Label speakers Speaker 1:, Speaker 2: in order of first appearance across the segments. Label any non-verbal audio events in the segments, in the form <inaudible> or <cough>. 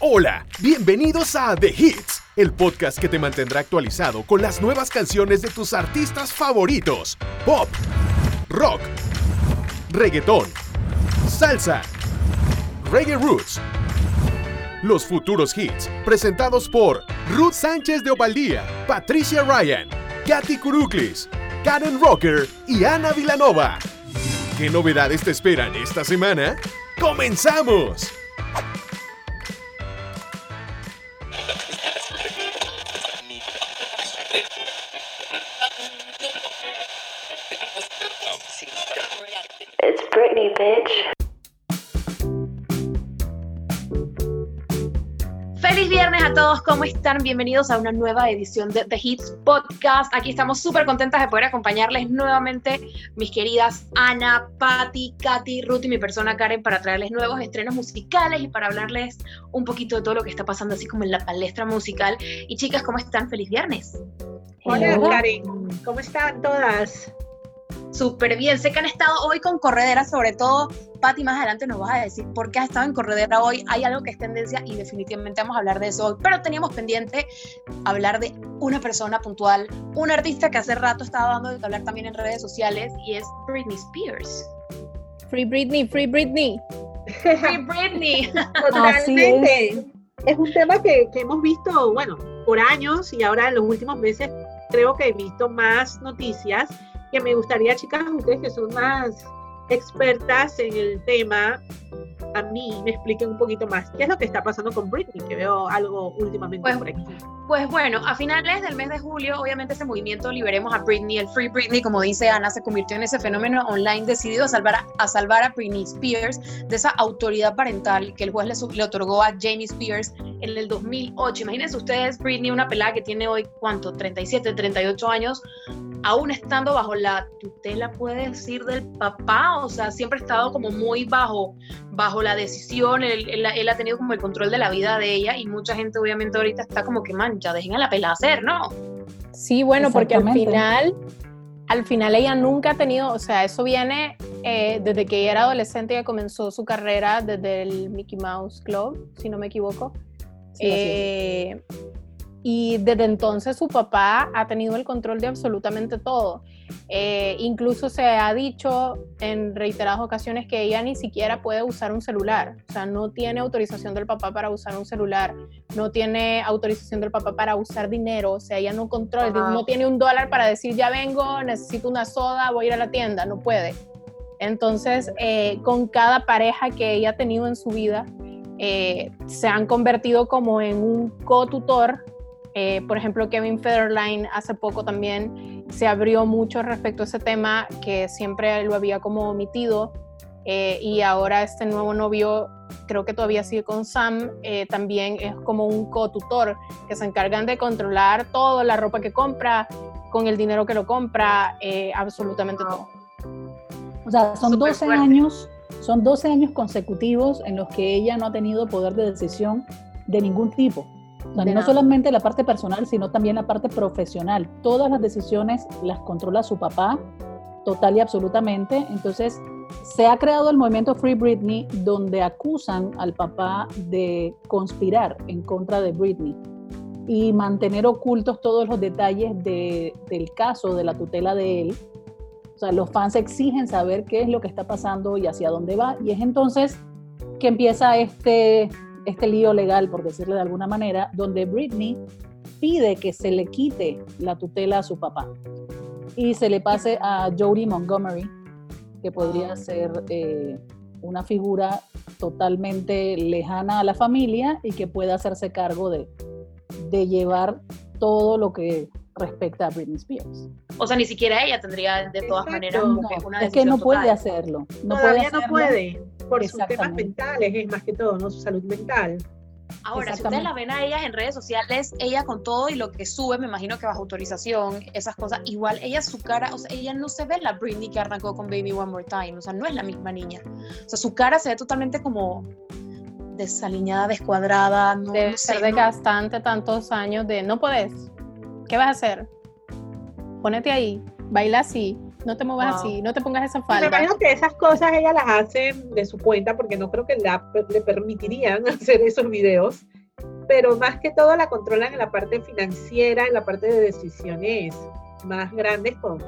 Speaker 1: Hola, bienvenidos a The Hits, el podcast que te mantendrá actualizado con las nuevas canciones de tus artistas favoritos. Pop, rock, reggaetón, salsa, reggae roots. Los futuros hits, presentados por Ruth Sánchez de Ovaldía, Patricia Ryan, Katy Kuruklis, Karen Rocker y Ana Vilanova. ¿Qué novedades te esperan esta semana? ¡Comenzamos!
Speaker 2: Todos, ¿cómo están? Bienvenidos a una nueva edición de The Hits Podcast. Aquí estamos súper contentas de poder acompañarles nuevamente, mis queridas Ana, Patti, Katy, Ruth y mi persona Karen, para traerles nuevos estrenos musicales y para hablarles un poquito de todo lo que está pasando, así como en la palestra musical. Y chicas, ¿cómo están? Feliz viernes.
Speaker 3: Hola. Karen. ¿Cómo están todas?
Speaker 2: Súper bien. Sé que han estado hoy con corredera, sobre todo Patti, más adelante nos vas a decir por qué has estado en corredera hoy. Hay algo que es tendencia y definitivamente vamos a hablar de eso hoy. Pero teníamos pendiente hablar de una persona puntual, un artista que hace rato estaba dando de hablar también en redes sociales y es Britney Spears.
Speaker 4: Free Britney, Free Britney.
Speaker 2: Free Britney. <laughs>
Speaker 3: Totalmente. Es un tema que, que hemos visto, bueno, por años y ahora en los últimos meses creo que he visto más noticias que me gustaría, chicas, ustedes que son más expertas en el tema, a mí me expliquen un poquito más qué es lo que está pasando con Britney, que veo algo últimamente
Speaker 2: Pues,
Speaker 3: por aquí.
Speaker 2: Pues bueno, a finales del mes de julio, obviamente ese movimiento Liberemos a Britney, el Free Britney, como dice Ana, se convirtió en ese fenómeno online decidido a salvar a, a salvar a Britney Spears de esa autoridad parental que el juez le, le otorgó a Jamie Spears en el 2008. Imagínense ustedes, Britney, una pelada que tiene hoy, ¿cuánto? 37, 38 años, aún estando bajo la tutela, puede decir, del papá, o sea, siempre ha estado como muy bajo, bajo la decisión, él, él- él ha tenido como el control de la vida de ella y mucha gente obviamente ahorita está como que mancha, dejen a la pelada hacer, ¿no?
Speaker 4: Sí, bueno, porque al final, al final ella nunca ha tenido, o sea, eso viene eh, desde que ella era adolescente, ella comenzó su carrera desde el Mickey Mouse Club, si no me equivoco.
Speaker 5: Sí, así es.
Speaker 4: Y desde entonces su papá ha tenido el control de absolutamente todo. Eh, incluso se ha dicho en reiteradas ocasiones que ella ni siquiera puede usar un celular. O sea, no tiene autorización del papá para usar un celular. No tiene autorización del papá para usar dinero. O sea, ella no controla.
Speaker 2: Wow.
Speaker 4: No tiene un dólar para decir, ya vengo, necesito una soda, voy a ir a la tienda. No puede. Entonces, eh, con cada pareja que ella ha tenido en su vida, eh, se han convertido como en un co-tutor. Eh, por ejemplo, Kevin Federline hace poco también se abrió mucho respecto a ese tema que siempre lo había como omitido. eh, y ahora este nuevo novio, creo que todavía sigue con Sam, eh, también es como un co-tutor que se encargan de controlar todo, la ropa que compra, con el dinero que lo compra, eh, absolutamente todo.
Speaker 5: O sea, son
Speaker 2: Súper
Speaker 5: 12
Speaker 2: fuerte.
Speaker 5: años, son 12 años consecutivos en los que ella no ha tenido poder de decisión de ningún tipo. O sea,
Speaker 4: De
Speaker 5: no
Speaker 4: nada.
Speaker 5: solamente la parte personal, sino también la parte profesional. Todas las decisiones las controla su papá, total y absolutamente. Entonces, se ha creado el movimiento Free Britney, donde acusan al papá de conspirar en contra de Britney y mantener ocultos todos los detalles de- del caso, de la tutela de él. O sea, los fans exigen saber qué es lo que está pasando y hacia dónde va. Y es entonces que empieza este, este lío legal, por decirle de alguna manera, donde Britney pide que se le quite la tutela a su papá y se le pase a Jodie Montgomery, que podría ser eh, una figura totalmente lejana a la familia y que pueda hacerse cargo de, de llevar todo lo que respecta a Britney Spears.
Speaker 2: O sea, ni siquiera ella tendría de todas
Speaker 3: Exacto.
Speaker 2: maneras
Speaker 5: No,
Speaker 2: una
Speaker 5: es que no puede
Speaker 2: total.
Speaker 5: hacerlo. No
Speaker 3: Todavía
Speaker 5: puede
Speaker 3: no
Speaker 5: hacerlo.
Speaker 3: puede, por sus temas mentales, es más que todo, ¿no? Su salud mental.
Speaker 2: Ahora, si ustedes la ven a ellas en redes sociales, ella con todo y lo que sube, me imagino que bajo autorización, esas cosas, igual ella su cara, o sea, ella no se ve la Britney que arrancó con Baby One More Time, o sea, no es la misma niña. O sea, su cara se ve totalmente como desaliñada, descuadrada, no,
Speaker 4: Debe
Speaker 2: no sé,
Speaker 4: ser
Speaker 2: no-
Speaker 4: desgastante tantos años de no puedes. ¿Qué vas a hacer? Ponete ahí, baila así, No te muevas
Speaker 2: Wow.
Speaker 4: así, no te pongas esa
Speaker 3: Me
Speaker 4: falda.
Speaker 3: imagino que esas cosas ella las hace de su cuenta porque no creo que la- le permitirían <laughs> hacer esos videos, pero más que todo la controlan en la parte financiera, en la parte de decisiones más grandes con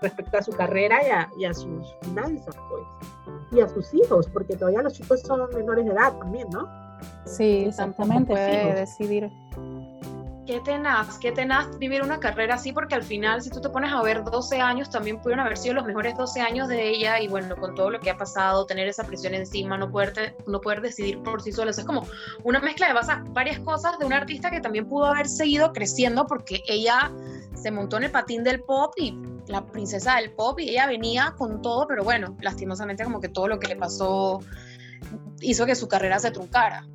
Speaker 3: respecto a su carrera y a, y a sus finanzas, pues. Y a sus hijos, porque todavía los chicos son menores de edad también, ¿no?
Speaker 4: Sí,
Speaker 5: Exactamente,
Speaker 4: puede decidir.
Speaker 2: Qué tenaz, qué tenaz vivir una carrera así, porque al final, si tú te pones a ver 12 años, también pudieron haber sido los mejores 12 años de ella, y bueno, con todo lo que ha pasado, tener esa presión encima, no poder, no poder decidir por sí sola. O sea, es como una mezcla de varias cosas de una artista que también pudo haber seguido creciendo, porque ella se montó en el patín del pop y la princesa del pop, y ella venía con todo, pero bueno, lastimosamente, como que todo lo que le pasó hizo que su carrera se truncara,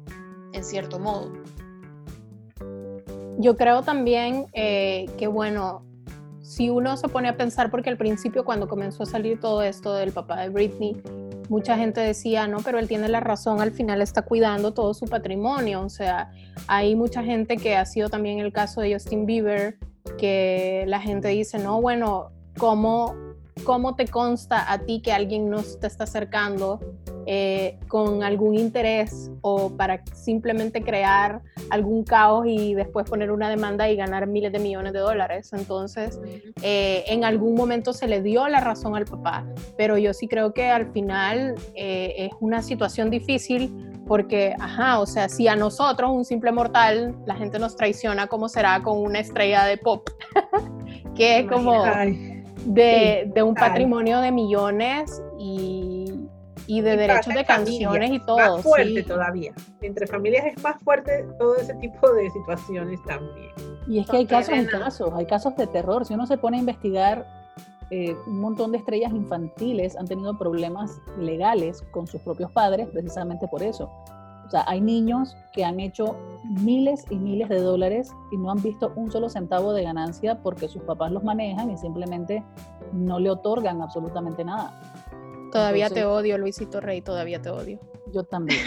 Speaker 2: en cierto modo.
Speaker 4: Yo creo también eh, que, bueno, si uno se pone a pensar, porque al principio cuando comenzó a salir todo esto del papá de Britney, mucha gente decía, no, pero él tiene la razón, al final está cuidando todo su patrimonio. O sea, hay mucha gente que ha sido también el caso de Justin Bieber, que la gente dice, no, bueno, ¿cómo, cómo te consta a ti que alguien nos te está acercando eh, con algún interés o para simplemente crear algún caos y después poner una demanda y ganar miles de millones de dólares. Entonces, eh, en algún momento se le dio la razón al papá, pero yo sí creo que al final eh, es una situación difícil porque, ajá, o sea, si a nosotros, un simple mortal, la gente nos traiciona, ¿cómo será con una estrella de pop? <laughs> que es como
Speaker 3: Ay,
Speaker 4: de, de un
Speaker 3: total.
Speaker 4: patrimonio de millones y, y de
Speaker 3: y
Speaker 4: derechos de canciones y todo.
Speaker 3: Más fuerte
Speaker 4: sí.
Speaker 3: todavía. Entre familias es más fuerte todo ese tipo de situaciones también.
Speaker 5: Y es que hay casos y casos, hay casos de terror. Si uno se pone a investigar, eh, un montón de estrellas infantiles han tenido problemas legales con sus propios padres precisamente por eso. O sea, hay niños que han hecho miles y miles de dólares y no han visto un solo centavo de ganancia porque sus papás los manejan y simplemente no le otorgan absolutamente nada.
Speaker 4: Todavía te odio, Luisito Rey, todavía te odio.
Speaker 5: Yo también.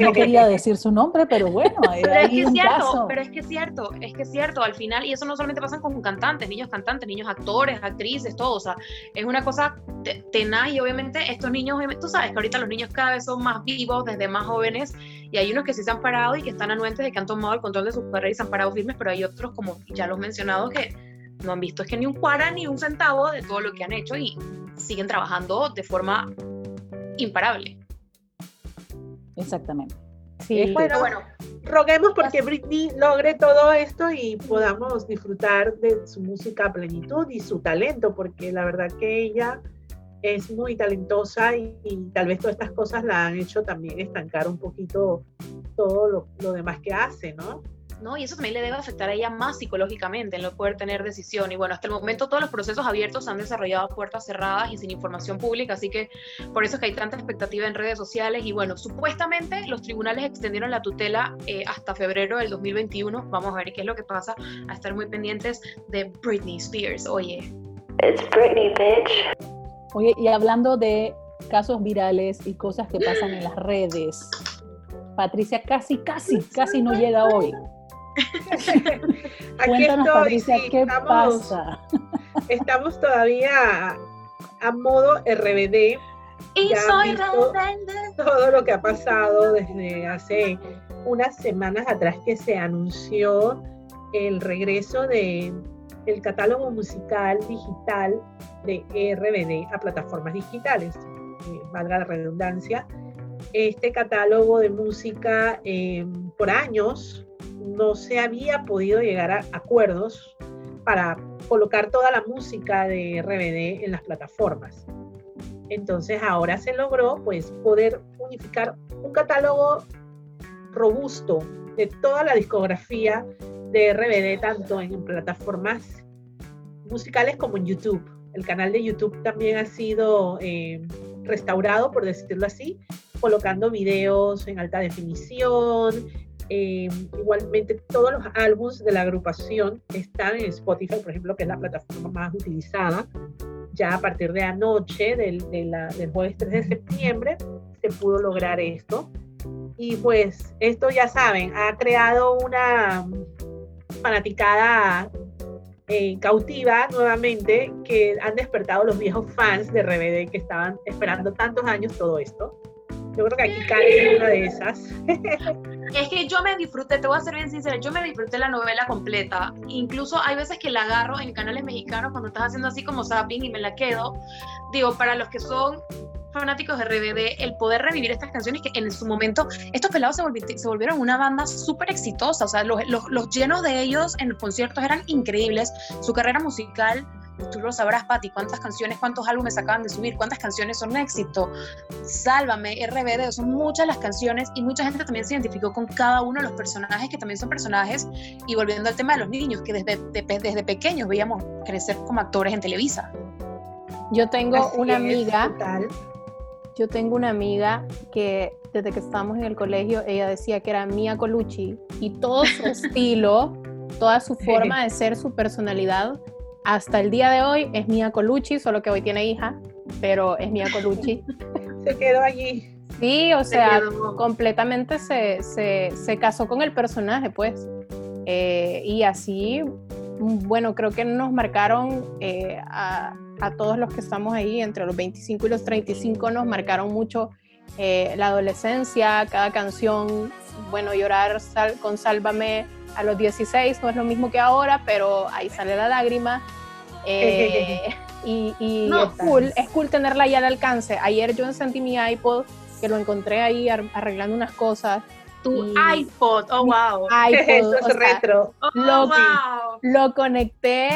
Speaker 5: No quería decir su nombre, pero bueno, <laughs>
Speaker 2: Pero es que es
Speaker 5: un
Speaker 2: cierto,
Speaker 5: caso.
Speaker 2: pero es que es cierto, es que es cierto, al final, y eso no solamente pasa con cantantes, niños cantantes, niños actores, actrices, todo, o sea, es una cosa te- tenaz y obviamente estos niños, tú sabes que ahorita los niños cada vez son más vivos, desde más jóvenes, y hay unos que sí se han parado y que están anuentes de que han tomado el control de sus carreras y se han parado firmes, pero hay otros, como ya los mencionados, que no han visto es que ni un cuara ni un centavo de todo lo que han hecho y siguen trabajando de forma imparable.
Speaker 5: Exactamente.
Speaker 4: Sí,
Speaker 5: Este,
Speaker 2: Pero bueno,
Speaker 3: Roguemos porque Britney logre todo esto y podamos disfrutar de su música a plenitud y su talento, porque la verdad que ella es muy talentosa y, y tal vez todas estas cosas la han hecho también estancar un poquito todo lo, lo demás que hace, ¿no?
Speaker 2: ¿No? Y eso también le debe afectar a ella más psicológicamente en no poder tener decisión. Y bueno, hasta el momento todos los procesos abiertos se han desarrollado a puertas cerradas y sin información pública, así que por eso es que hay tanta expectativa en redes sociales. Y bueno, supuestamente los tribunales extendieron la tutela eh, hasta febrero del 2021. Vamos a ver qué es lo que pasa, a estar muy pendientes de Britney Spears. Oye,
Speaker 6: It's Britney, bitch.
Speaker 5: Oye, y hablando de casos virales y cosas que pasan en las redes, Patricia casi, casi, casi no llega hoy. <laughs>
Speaker 3: Aquí
Speaker 5: Cuéntanos,
Speaker 3: estoy,
Speaker 5: Patricia,
Speaker 3: sí,
Speaker 5: ¿qué
Speaker 3: estamos,
Speaker 5: pasa?
Speaker 3: estamos todavía a, a modo RBD.
Speaker 2: y
Speaker 3: Ya
Speaker 2: soy
Speaker 3: todo lo que ha pasado desde hace unas semanas atrás que se anunció el regreso de el catálogo musical digital de RBD a plataformas digitales, eh, valga la redundancia. Este catálogo de música eh, por años no se había podido llegar a acuerdos para colocar toda la música de RBD en las plataformas. Entonces ahora se logró pues poder unificar un catálogo robusto de toda la discografía de RBD tanto en plataformas musicales como en YouTube. El canal de YouTube también ha sido eh, restaurado, por decirlo así, colocando videos en alta definición. Eh, igualmente todos los álbumes de la agrupación están en Spotify, por ejemplo, que es la plataforma más utilizada ya a partir de anoche, del, de la- del jueves 3 de septiembre, se pudo lograr esto. Y pues esto ya saben, ha creado una fanaticada eh, cautiva nuevamente que han despertado los viejos fans de RBD que estaban esperando tantos años todo esto. Yo creo que aquí cae una de esas. <laughs>
Speaker 2: Es que yo me disfruté, te voy a ser bien sincera, yo me disfruté la novela completa. Incluso hay veces que la agarro en canales mexicanos cuando estás haciendo así como zapping y me la quedo. Digo, para los que son fanáticos de RBD, el poder revivir estas canciones que en su momento, estos pelados se, volvi- se volvieron una banda súper exitosa, o sea, los, los, los llenos de ellos en los conciertos eran increíbles, su carrera musical, tú lo sabrás, Patti, cuántas canciones, cuántos álbumes acaban de subir, cuántas canciones son éxito, Sálvame, RBD, son muchas las canciones y mucha gente también se identificó con cada uno de los personajes que también son personajes y volviendo al tema de los niños, que desde, de- desde pequeños veíamos crecer como actores en Televisa.
Speaker 4: Yo tengo
Speaker 3: Así
Speaker 4: una amiga
Speaker 3: total.
Speaker 4: Yo tengo una amiga que desde que estábamos en el colegio, ella decía que era Mia Colucci y todo su <laughs> estilo, toda su forma de ser, su personalidad, hasta el día de hoy es Mia Colucci, solo que hoy tiene hija, pero es Mia Colucci. <laughs>
Speaker 3: Se quedó allí.
Speaker 4: Sí, o
Speaker 2: Se
Speaker 4: sea,
Speaker 2: quedó-
Speaker 4: completamente se, se, se casó con el personaje, pues. Eh, y así, bueno, creo que nos marcaron eh, a, a todos los que estamos ahí, entre los 25 y los 35, nos marcaron mucho eh, la adolescencia, cada canción, bueno, llorar sal- con Sálvame a los 16 no es lo mismo que ahora, pero ahí sale la lágrima. <laughs> Eh, y y
Speaker 2: No,
Speaker 4: es cool, es cool tenerla ya al alcance. Ayer yo encendí mi iPod, que lo encontré ahí ar- arreglando unas cosas.
Speaker 2: Tu iPod, oh wow. <laughs>
Speaker 4: iPod,
Speaker 3: Eso es
Speaker 4: sea,
Speaker 3: retro.
Speaker 2: Oh,
Speaker 4: Lo-
Speaker 2: wow.
Speaker 4: lo conecté,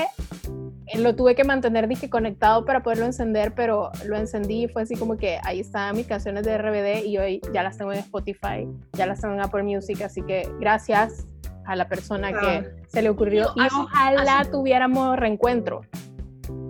Speaker 4: eh, lo tuve que mantener dije, conectado para poderlo encender, pero lo encendí y fue así como que ahí están mis canciones de RBD y hoy ya las tengo en Spotify, ya las tengo en Apple Music, así que gracias a la persona
Speaker 3: Ah.
Speaker 4: que se le ocurrió
Speaker 2: Digo,
Speaker 4: y ojalá
Speaker 2: hace-
Speaker 4: tuviéramos reencuentro.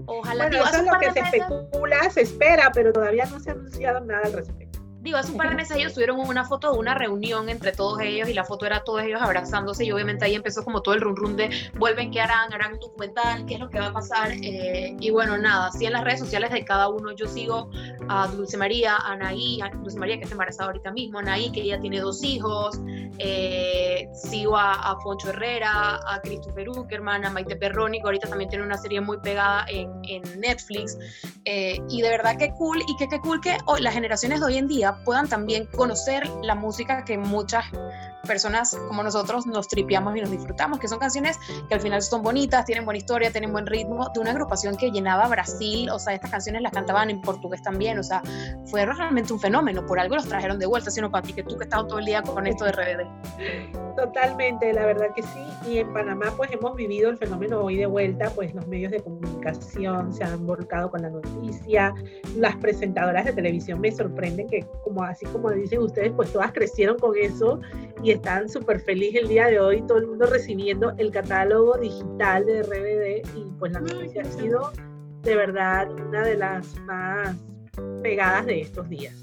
Speaker 2: Ojalá,
Speaker 3: Bueno,
Speaker 2: digo,
Speaker 3: eso es lo que se especula, se espera, pero todavía no se ha anunciado nada al respecto.
Speaker 2: Digo, hace un par de meses ellos subieron una foto de una reunión entre todos ellos y la foto era todos ellos abrazándose y obviamente ahí empezó como todo el run run de vuelven, ¿qué harán? ¿Harán un documental? ¿Qué es lo que va a pasar? Eh, y bueno, nada, sí en las redes sociales de cada uno yo sigo a Dulce María, a Anaí, a Dulce María que está embarazada ahorita mismo, Anaí que ella tiene dos hijos, eh, sigo a, a Foncho Herrera, a Christopher Uckerman, a Maite Perroni, que ahorita también tiene una serie muy pegada en, Netflix. Eh, y de verdad que cool, y que qué cool que hoy, las generaciones de hoy en día puedan también conocer la música que muchas personas como nosotros nos tripeamos y nos disfrutamos, que son canciones que al final son bonitas, tienen buena historia, tienen buen ritmo, de una agrupación que llenaba Brasil, o sea, estas canciones las cantaban en portugués también, o sea, fue realmente un fenómeno, por algo los trajeron de vuelta, sino para ti, que tú que estás todo el día con esto de RBD.
Speaker 3: Totalmente, la verdad que sí. Y en Panamá pues hemos vivido el fenómeno hoy de vuelta, pues los medios de comunicación se han volcado con la noticia, las presentadoras de televisión me sorprenden que como así como dicen ustedes, pues todas crecieron con eso y están súper felices el día de hoy, todo el mundo recibiendo el catálogo digital de RBD y pues la noticia ha sido de verdad una de las más pegadas de estos días.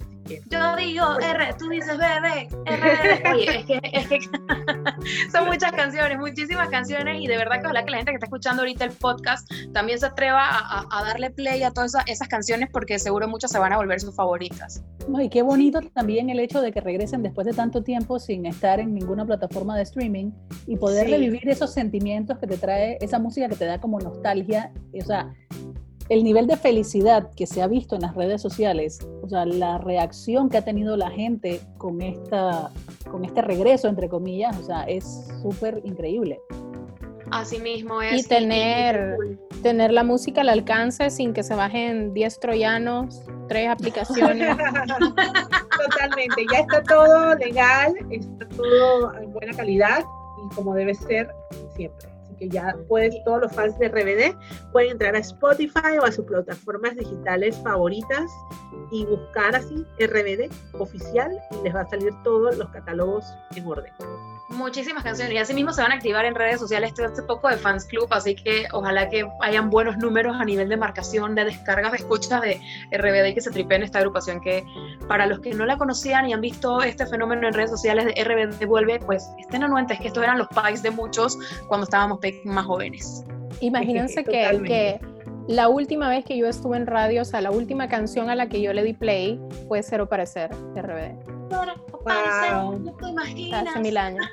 Speaker 2: Yo digo R, tú dices bebé, RBD. <laughs> Oye, es que, es que <laughs> son muchas canciones, muchísimas canciones y de verdad que ojalá que la gente que está escuchando ahorita el podcast también se atreva a, a- a darle play a todas esas, esas canciones porque seguro muchas se van a volver sus favoritas.
Speaker 5: No, y qué bonito también el hecho de que regresen después de tanto tiempo sin estar en ninguna plataforma de streaming y poder
Speaker 3: Sí.
Speaker 5: revivir esos sentimientos que te trae esa música que te da como nostalgia. O sea, el nivel de felicidad que se ha visto en las redes sociales, o sea, la reacción que ha tenido la gente con, esta, con este regreso, entre comillas, o sea, es súper increíble.
Speaker 2: Así mismo es.
Speaker 4: Y tener, tener la música al alcance sin que se bajen 10 troyanos, tres aplicaciones. <laughs>
Speaker 3: Totalmente, ya está todo legal, está todo en buena calidad y como debe ser siempre. Que ya puedes, todos los fans de RBD pueden entrar a Spotify o a sus plataformas digitales favoritas y buscar así RBD oficial y les va a salir todos los catálogos en orden.
Speaker 2: Muchísimas canciones. Y así mismo se van a activar en redes sociales todo este poco de fans club, así que ojalá que hayan buenos números a nivel de marcación, de descargas, de escuchas de RBD y que se tripeen esta agrupación que para los que no la conocían y han visto este fenómeno en redes sociales de RBD vuelve, pues estén anuentes que estos eran los pais de muchos cuando estábamos más jóvenes.
Speaker 4: Imagínense <laughs> que la última vez que yo estuve en radio, o sea, la última canción a la que yo le di play fue Cero Parecer de RBD.
Speaker 3: Wow.
Speaker 2: no te imaginas.
Speaker 4: hace mil años.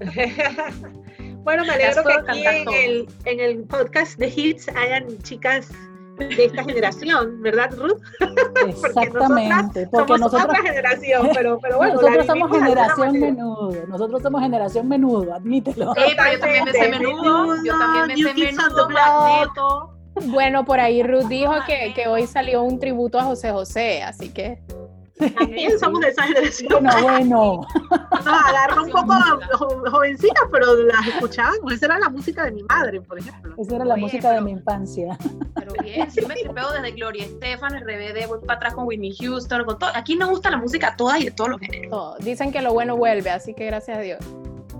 Speaker 4: <laughs>
Speaker 3: Bueno, me alegro que aquí en el, en el podcast de Hits hayan chicas de esta generación, ¿verdad, Ruth? <laughs>
Speaker 5: Exactamente, porque
Speaker 3: Somos
Speaker 5: nosotros,
Speaker 3: otra generación, pero, pero <laughs> bueno.
Speaker 5: nosotros somos generación menudo, nosotros somos generación menudo, admítelo.
Speaker 2: Sí, pero yo también me sé menudo, yo también me sé menudo, magneto.
Speaker 4: Bueno, por ahí Ruth dijo que, que hoy salió un tributo a José José, así que
Speaker 3: También somos de esa generación.
Speaker 5: Bueno, bueno,
Speaker 3: Nos agarró un poco jo- jovencitas, pero las escuchábamos. Esa era la música de mi madre, por ejemplo.
Speaker 5: esa era la
Speaker 2: Oye,
Speaker 5: música de mi infancia.
Speaker 2: Pero bien, sí me tripeo desde Gloria Estefan, RBD, voy para atrás con Whitney Houston, con todo. Aquí nos gusta la música toda y de todos los géneros.
Speaker 4: dicen que lo bueno vuelve, así que gracias a Dios.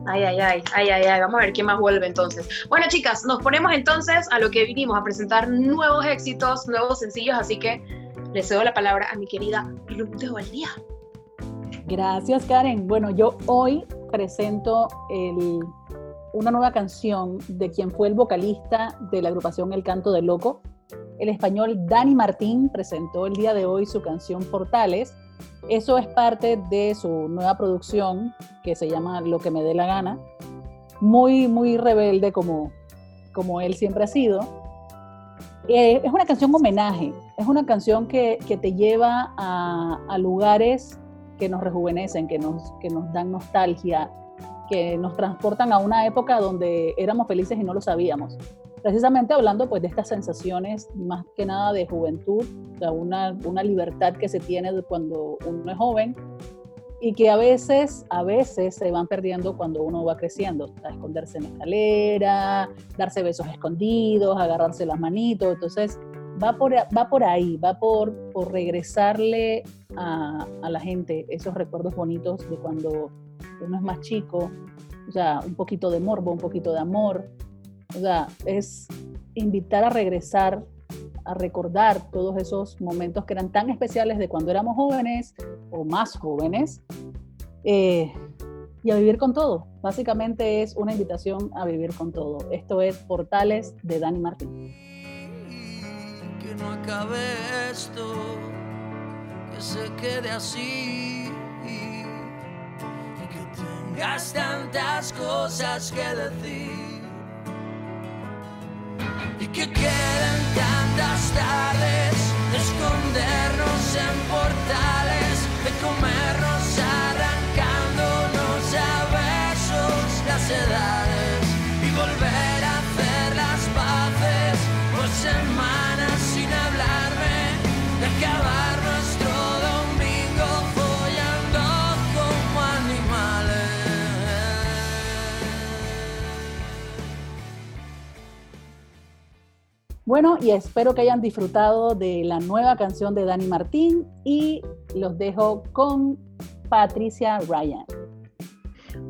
Speaker 2: Ay, ay, ay, ay, ay, ay, vamos a ver quién más vuelve entonces. Bueno, chicas, nos ponemos entonces a lo que vinimos, a presentar nuevos éxitos, nuevos sencillos, así que le cedo la palabra a mi querida Ruth de Valdía.
Speaker 5: Gracias, Karen. Bueno, yo hoy presento una nueva canción de quien fue el vocalista de la agrupación El Canto del Loco. El español Dani Martín presentó el día de hoy su canción Portales. Eso es parte de su nueva producción que se llama Lo que me dé la gana. Muy, muy rebelde como, como él siempre ha sido. Eh, es una canción homenaje, es una canción que, que te lleva a, a lugares que nos rejuvenecen, que nos, que nos dan nostalgia, que nos transportan a una época donde éramos felices y no lo sabíamos. Precisamente hablando pues de estas sensaciones más que nada de juventud, sea, una, una libertad que se tiene de cuando uno es joven y que a veces, a veces se van perdiendo cuando uno va creciendo, sea, esconderse en la escalera, darse besos escondidos, agarrarse las manitos, entonces va por, va por ahí, va por, por regresarle a, a la gente esos recuerdos bonitos de cuando uno es más chico, o sea, un poquito de morbo, un poquito de amor, o sea, es invitar a regresar, a recordar todos esos momentos que eran tan especiales de cuando éramos jóvenes o más jóvenes, eh, y a vivir con todo. Básicamente es una invitación a vivir con todo. Esto es Portales de Dani Martín.
Speaker 7: que no acabe esto, que se quede así y tantas cosas que decir que queden tantas tardes de escondernos en portales, de comernos
Speaker 5: Bueno, y espero que hayan disfrutado de la nueva canción de Dani Martín y los dejo con Patricia Ryan.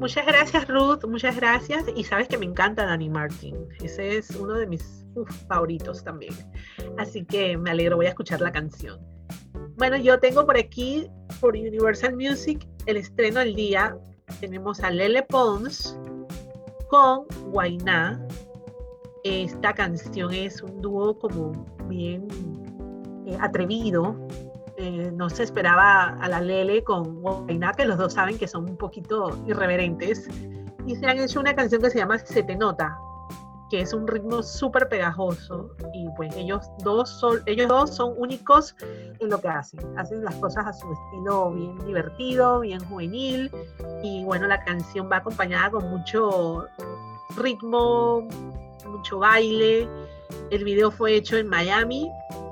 Speaker 3: Muchas gracias, Ruth. Muchas gracias. Y sabes que me encanta Danny Martin. Ese es uno de mis favoritos también. Así que me alegro, voy a escuchar la canción. Bueno, yo tengo por aquí, por Universal Music, el estreno del día. Tenemos a Lele Pons con Guainá. Esta canción es un dúo como bien eh, atrevido. Eh, no se esperaba a la Lele con Guainá, que los dos saben que son un poquito irreverentes. Y se han hecho una canción que se llama Se te nota, que es un ritmo súper pegajoso. Y pues ellos dos, son, ellos dos son únicos en lo que hacen. Hacen las cosas a su estilo bien divertido, bien juvenil. Y bueno, la canción va acompañada con mucho ritmo, mucho baile. El video fue hecho en Miami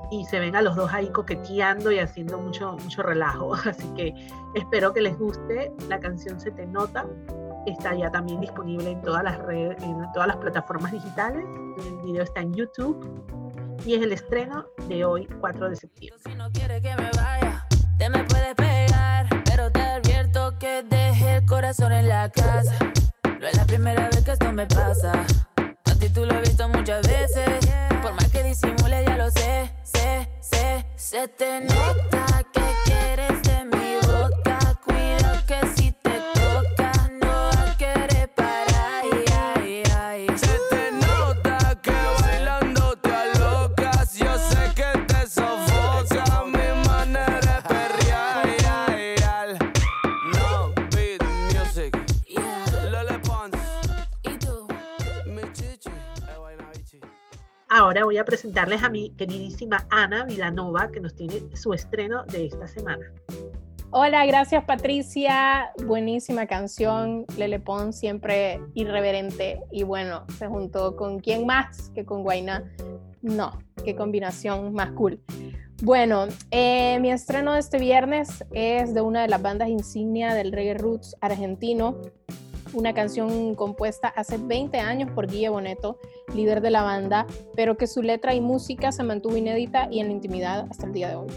Speaker 3: y se ven a los dos ahí coqueteando y haciendo mucho, mucho relajo. <laughs> Así que espero que les guste. La canción Se Te Nota está ya también disponible en todas las redes, en todas las plataformas digitales. El video está en YouTube y es el estreno de hoy, 4 de septiembre.
Speaker 8: Si no quieres que me vaya, te me puedes pegar. Pero te advierto que deje el corazón en la casa. No es la primera vez que esto me pasa. Tú lo he visto muchas veces. Por más que disimule, ya lo sé, sé, sé. Se te nota
Speaker 3: ahora voy a presentarles a mi queridísima Ana Vilanova, que nos tiene su estreno de esta semana.
Speaker 4: Hola, gracias Patricia. Buenísima canción. Lele Pons siempre irreverente. Y bueno, se juntó con quién más que con Guaina. No, qué combinación más cool. Bueno, eh, mi estreno de este viernes es de una de las bandas insignia del reggae roots argentino, una canción compuesta hace 20 años por Guille Boneto, líder de la banda, pero que su letra y música se mantuvo inédita y en la intimidad hasta el día de hoy.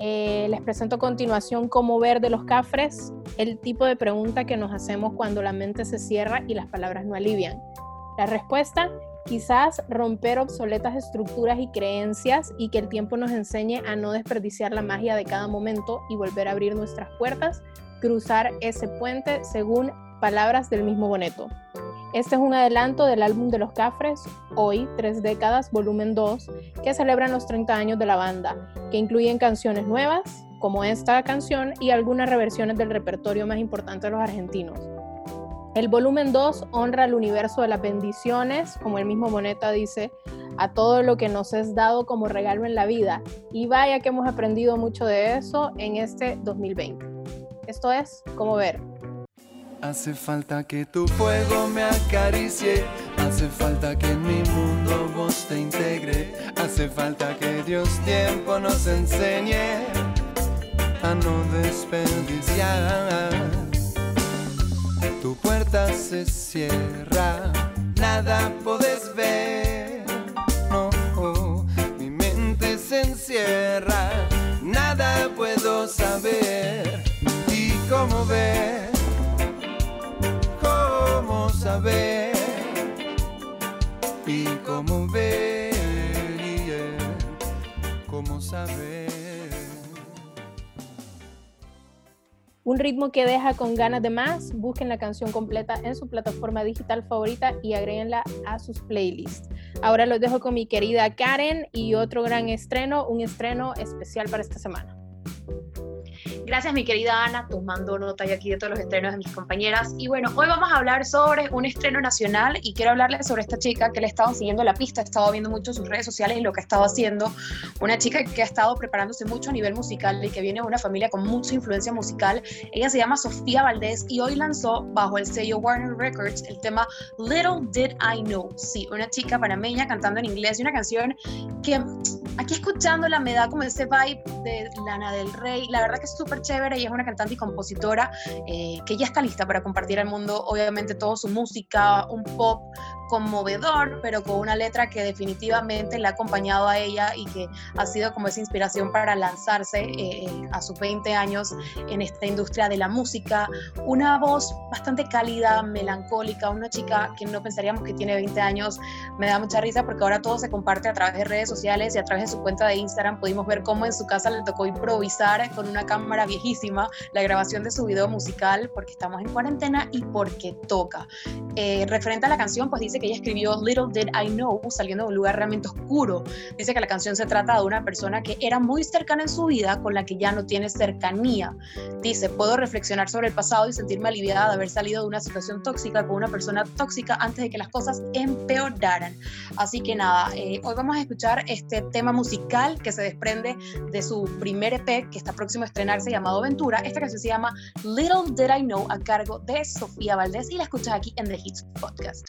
Speaker 4: Eh, les presento a continuación cómo ver de los cafres, el tipo de pregunta que nos hacemos cuando la mente se cierra y las palabras no alivian. La respuesta, quizás romper obsoletas estructuras y creencias y que el tiempo nos enseñe a no desperdiciar la magia de cada momento y volver a abrir nuestras puertas, cruzar ese puente según palabras del mismo Boneto. Este es un adelanto del álbum de los Cafres, Hoy, Tres Décadas, volumen 2, que celebran los 30 años de la banda, que incluyen canciones nuevas, como esta canción, y algunas reversiones del repertorio más importante de los argentinos. El volumen 2 honra el universo de las bendiciones, como el mismo Moneta dice, a todo lo que nos es dado como regalo en la vida. Y vaya que hemos aprendido mucho de eso en este 2020. Esto es como ver.
Speaker 7: Hace falta que tu fuego me acaricie. Hace falta que en mi mundo vos te integre. Hace falta que Dios tiempo nos enseñe a no desperdiciar. Tu puerta se cierra, nada podés ver. No, mi mente se encierra, nada puedo saber. Y cómo ver saber y cómo ver, yeah, cómo saber.
Speaker 4: Un ritmo que deja con ganas de más. Busquen la canción completa en su plataforma digital favorita y agréguenla a sus playlists. Ahora los dejo con mi querida Karen y otro gran estreno, un estreno especial para esta semana.
Speaker 2: Gracias, mi querida Ana, tomando nota ya aquí de todos los estrenos de mis compañeras. Y bueno, hoy vamos a hablar sobre un estreno nacional y quiero hablarles sobre esta chica que le he estado siguiendo la pista, he estado viendo mucho sus redes sociales y lo que ha estado haciendo. Una chica que ha estado preparándose mucho a nivel musical y que viene de una familia con mucha influencia musical. Ella se llama Sofía Valdés y hoy lanzó bajo el sello Warner Records el tema Little Did I Know. Sí, una chica panameña cantando en inglés y una canción que aquí escuchándola me da como ese vibe de Lana del Rey. La verdad que es súper chévere. Ella es una cantante y compositora eh, que ya está lista para compartir al mundo, obviamente, toda su música, un pop conmovedor, pero con una letra que definitivamente le ha acompañado a ella y que ha sido como esa inspiración para lanzarse eh, a sus 20 años en esta industria de la música. Una voz bastante cálida, melancólica, una chica que no pensaríamos que tiene 20 años. Me da mucha risa porque ahora todo se comparte a través de redes sociales y a través de su cuenta de Instagram pudimos ver cómo en su casa le tocó improvisar con una cámara viejísima la grabación de su video musical porque estamos en cuarentena y porque toca. Eh, referente a la canción, pues dice que ella escribió Little Did I Know saliendo de un lugar realmente oscuro. Dice que la canción se trata de una persona que era muy cercana en su vida con la que ya no tiene cercanía. Dice, puedo reflexionar sobre el pasado y sentirme aliviada de haber salido de una situación tóxica con una persona tóxica antes de que las cosas empeoraran. Así que nada, eh, hoy vamos a escuchar este tema musical que se desprende de su primer EP que está próximo a estrenarse llamado Ventura. Esta canción se llama Little Did I Know a cargo de Sofía Valdés y la escuchas aquí en The Hits Podcast.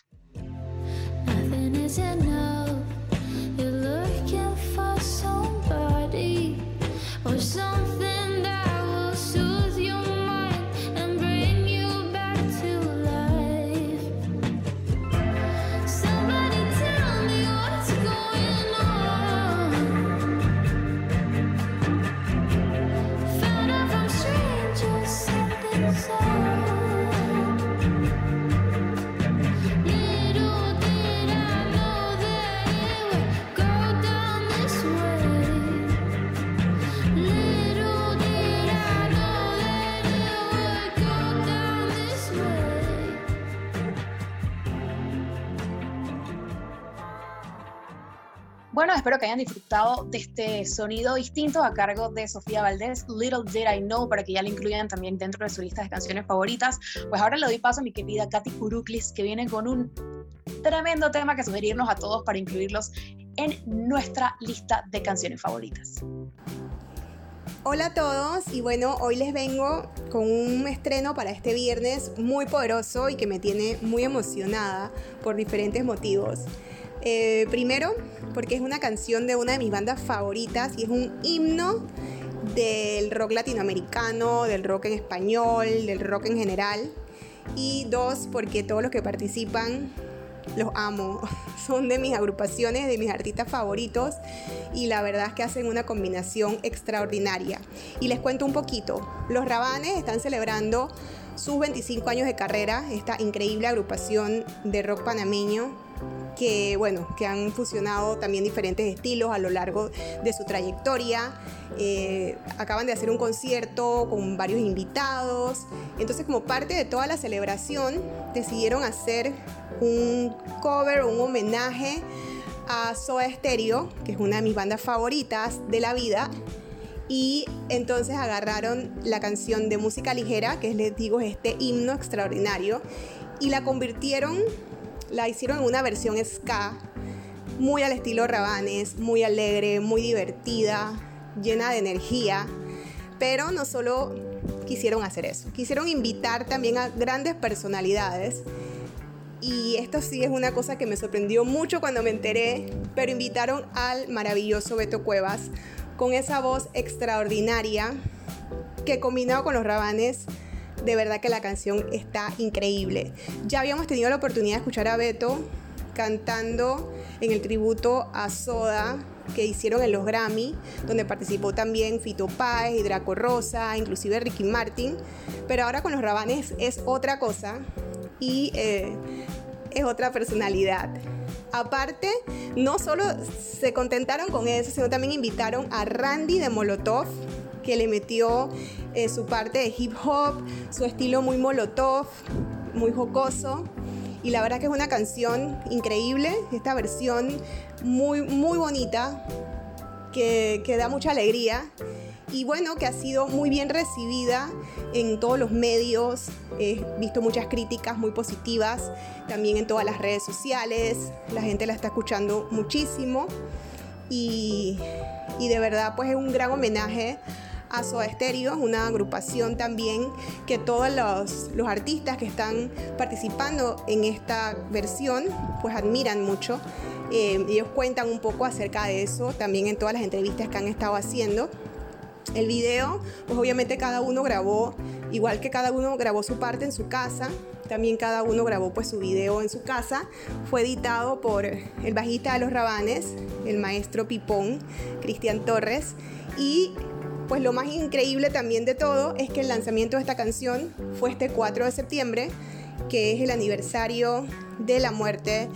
Speaker 2: Espero que hayan disfrutado de este sonido distinto a cargo de Sofía Valdés, Little Did I Know, para que ya lo incluyan también dentro de su lista de canciones favoritas. Pues ahora le doy paso a mi querida Katy Kuruklis, que viene con un tremendo tema que sugerirnos a todos para incluirlos en nuestra lista de canciones favoritas.
Speaker 9: Hola a todos y bueno, hoy les vengo con un estreno para este viernes muy poderoso y que me tiene muy emocionada por diferentes motivos. Eh, primero, porque es una canción de una de mis bandas favoritas y es un himno del rock latinoamericano, del rock en español, del rock en general. Y dos, porque todos los que participan los amo. <laughs> Son de mis agrupaciones, de mis artistas favoritos y la verdad es que hacen una combinación extraordinaria. Y les cuento un poquito. Los Rabanes están celebrando sus 25 años de carrera, esta increíble agrupación de rock panameño que bueno, que han fusionado también diferentes estilos a lo largo de su trayectoria. Eh, acaban de hacer un concierto con varios invitados. Entonces, como parte de toda la celebración, decidieron hacer un cover un homenaje a Soda Stereo, que es una de mis bandas favoritas de la vida. Y entonces agarraron la canción de música ligera, que es, les digo, este himno extraordinario, y la convirtieron la hicieron en una versión ska, muy al estilo Rabanes, muy alegre, muy divertida, llena de energía. Pero no solo quisieron hacer eso, quisieron invitar también a grandes personalidades. Y esto sí es una cosa que me sorprendió mucho cuando me enteré, pero invitaron al maravilloso Beto Cuevas con esa voz extraordinaria que combinado con los rabanes de verdad que la canción está increíble. Ya habíamos tenido la oportunidad de escuchar a Beto cantando en el tributo a Soda que hicieron en los Grammy, donde participó también Fito Páez y Draco Rosa, inclusive Ricky Martin, pero ahora con los Rabanes es otra cosa y eh, es otra personalidad. Aparte, no solo se contentaron con eso, sino también invitaron a Randy de Molotov, que le metió eh, su parte de hip hop, su estilo muy molotov, muy jocoso. Y la verdad que es una canción increíble, esta versión muy, muy bonita, que, que da mucha alegría y bueno, que ha sido muy bien recibida en todos los medios. He visto muchas críticas muy positivas, también en todas las redes sociales. La gente la está escuchando muchísimo y, y de verdad pues es un gran homenaje a Soda Stereo, una agrupación también que todos los, artistas que están participando en esta versión pues admiran mucho. Eh, ellos cuentan un poco acerca de eso también en todas las entrevistas que han estado haciendo. El video, pues obviamente cada uno grabó, igual que cada uno grabó su parte en su casa, también cada uno grabó pues su video en su casa. Fue editado por el bajista de los Rabanes, el maestro Pipón, Cristian Torres. Y pues lo más increíble también de todo es que el lanzamiento de esta canción fue este 4 de septiembre, que es el aniversario de la muerte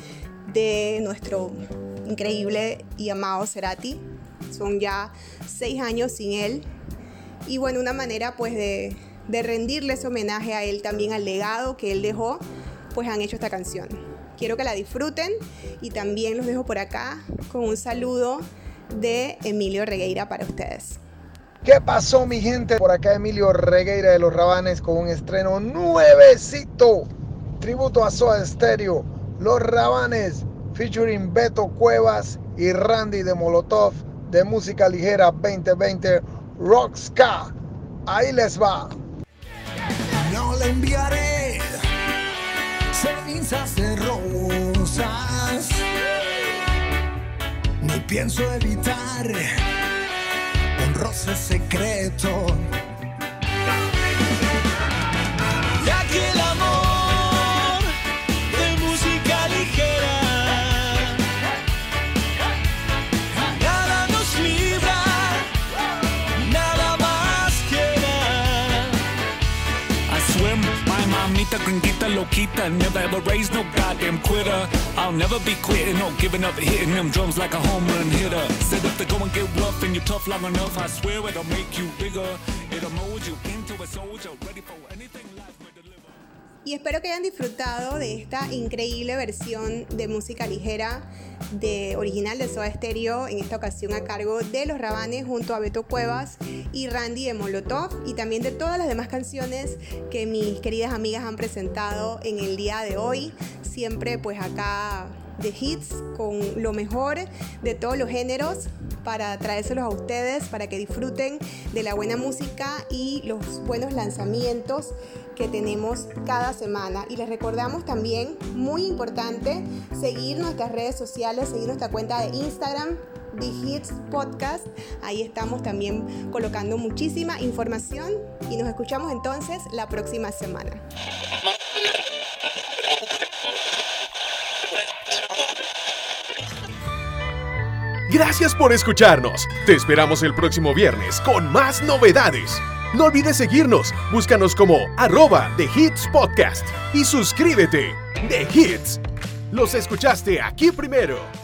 Speaker 9: de nuestro increíble y amado Cerati. Son ya seis años sin él. Y bueno, una manera pues de, de rendirle ese homenaje a él también al legado que él dejó, pues han hecho esta canción. Quiero que la disfruten y también los dejo por acá con un saludo de Emilio Regueira para ustedes.
Speaker 10: ¿Qué pasó mi gente? Por acá Emilio Regueira de los Rabanes con un estreno nuevecito. Tributo a Soda Stereo. Los Rabanes featuring Beto Cuevas y Randy de Molotov de música ligera 2020 Rock Ska. Ahí les va.
Speaker 7: No le enviaré cenizas de rosas, ni pienso evitar roce secreto. Mamita gringuita loquita Never ever raised no goddamn quitter. I'll never be quitting, no giving up Hitting them drums like a home run hitter. Said if they go and get rough and you're tough long enough. I swear it'll make you bigger. It'll mold you into a soldier Ready for
Speaker 9: Y espero que hayan disfrutado de esta increíble versión de música ligera de original de Soda Stereo, en esta ocasión a cargo de Los Rabanes junto a Beto Cuevas y Randy de Molotov y también de todas las demás canciones que mis queridas amigas han presentado en el día de hoy. Siempre pues acá de hits con lo mejor de todos los géneros para traérselos a ustedes, para que disfruten de la buena música y los buenos lanzamientos que tenemos cada semana. Y les recordamos también, muy importante, seguir nuestras redes sociales, seguir nuestra cuenta de Instagram, The Hits Podcast. Ahí estamos también colocando muchísima información y nos escuchamos entonces la próxima semana.
Speaker 1: Gracias por escucharnos. Te esperamos el próximo viernes con más novedades. No olvides seguirnos. Búscanos como arroba The Hits Podcast y suscríbete. The Hits. Los escuchaste aquí primero.